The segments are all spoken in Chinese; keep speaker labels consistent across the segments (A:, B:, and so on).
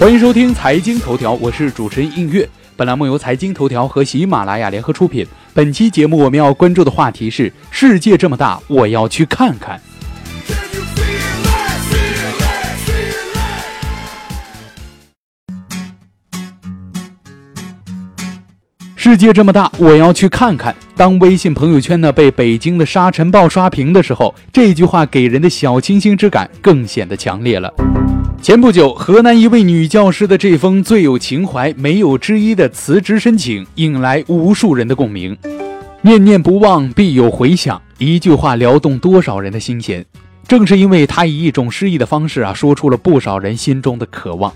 A: 欢迎收听财经头条，我是主持人应月。本栏目由财经头条和喜马拉雅联合出品。本期节目我们要关注的话题是：世界这么大，我要去看看。世界这么大，我要去看看。当微信朋友圈呢被北京的沙尘暴刷屏的时候，这句话给人的小清新之感更显得强烈了。前不久，河南一位女教师的这封最有情怀、没有之一的辞职申请，引来无数人的共鸣。念念不忘，必有回响。一句话撩动多少人的心弦？正是因为她以一种诗意的方式啊，说出了不少人心中的渴望。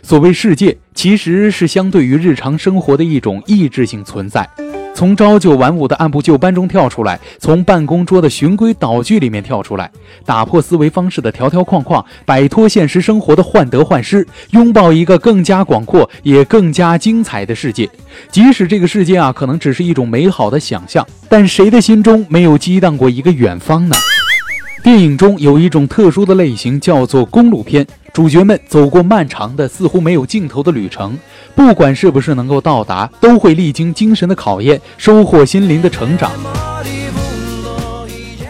A: 所谓世界，其实是相对于日常生活的一种意志性存在。从朝九晚五的按部就班中跳出来，从办公桌的循规蹈矩里面跳出来，打破思维方式的条条框框，摆脱现实生活的患得患失，拥抱一个更加广阔也更加精彩的世界。即使这个世界啊，可能只是一种美好的想象，但谁的心中没有激荡过一个远方呢？电影中有一种特殊的类型，叫做公路片。主角们走过漫长的、似乎没有尽头的旅程，不管是不是能够到达，都会历经精神的考验，收获心灵的成长。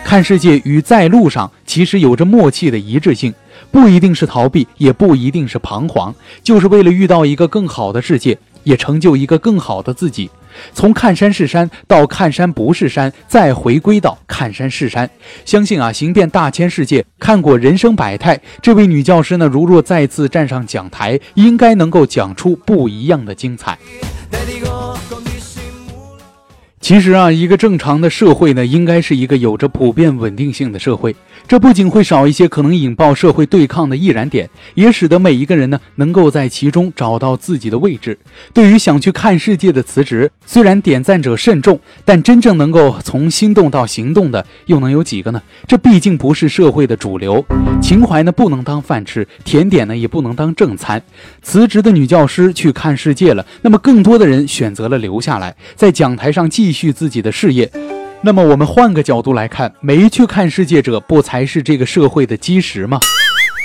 A: 看世界与在路上其实有着默契的一致性，不一定是逃避，也不一定是彷徨，就是为了遇到一个更好的世界，也成就一个更好的自己。从看山是山到看山不是山，再回归到看山是山。相信啊，行遍大千世界，看过人生百态，这位女教师呢，如若再次站上讲台，应该能够讲出不一样的精彩。其实啊，一个正常的社会呢，应该是一个有着普遍稳定性的社会。这不仅会少一些可能引爆社会对抗的易燃点，也使得每一个人呢能够在其中找到自己的位置。对于想去看世界的辞职，虽然点赞者甚众，但真正能够从心动到行动的又能有几个呢？这毕竟不是社会的主流。情怀呢不能当饭吃，甜点呢也不能当正餐。辞职的女教师去看世界了，那么更多的人选择了留下来，在讲台上继续自己的事业。那么我们换个角度来看，没去看世界者，不才是这个社会的基石吗？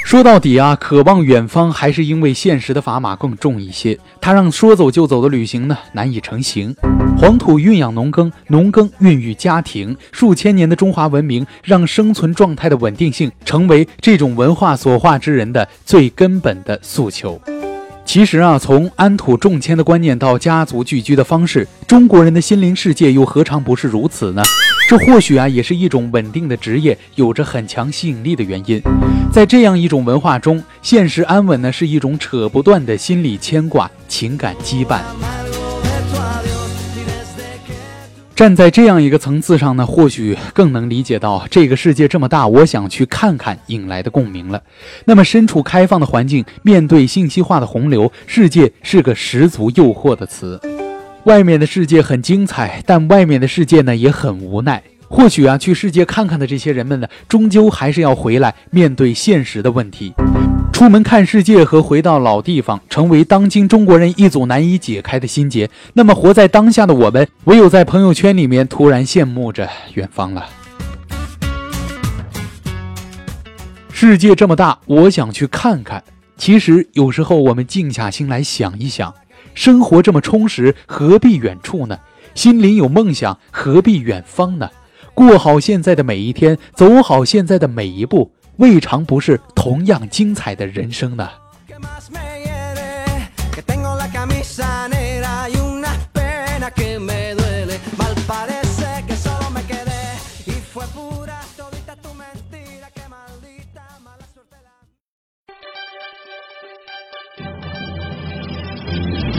A: 说到底啊，渴望远方，还是因为现实的砝码更重一些，它让说走就走的旅行呢难以成行。黄土蕴养农耕，农耕孕育家庭，数千年的中华文明，让生存状态的稳定性成为这种文化所化之人的最根本的诉求。其实啊，从安土重迁的观念到家族聚居的方式，中国人的心灵世界又何尝不是如此呢？这或许啊，也是一种稳定的职业有着很强吸引力的原因。在这样一种文化中，现实安稳呢，是一种扯不断的心理牵挂、情感羁绊。站在这样一个层次上呢，或许更能理解到这个世界这么大，我想去看看引来的共鸣了。那么，身处开放的环境，面对信息化的洪流，世界是个十足诱惑的词。外面的世界很精彩，但外面的世界呢也很无奈。或许啊，去世界看看的这些人们呢，终究还是要回来面对现实的问题。出门看世界和回到老地方，成为当今中国人一组难以解开的心结。那么，活在当下的我们，唯有在朋友圈里面突然羡慕着远方了。世界这么大，我想去看看。其实，有时候我们静下心来想一想，生活这么充实，何必远处呢？心灵有梦想，何必远方呢？过好现在的每一天，走好现在的每一步。未尝不是同样精彩的人生呢。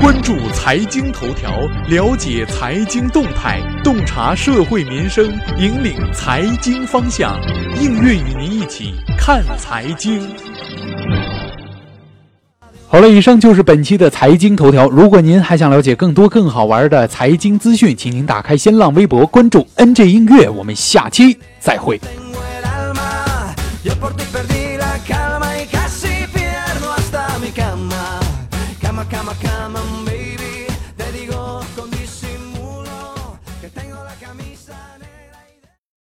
B: 关注财经头条，了解财经动态，洞察社会民生，引领财经方向。应运与您一起看财经。
A: 好了以上就是本期的财经头条。如果您还想了解更多更好玩的财经资讯请您打开新浪微博关注 ng 音乐我们下期再会。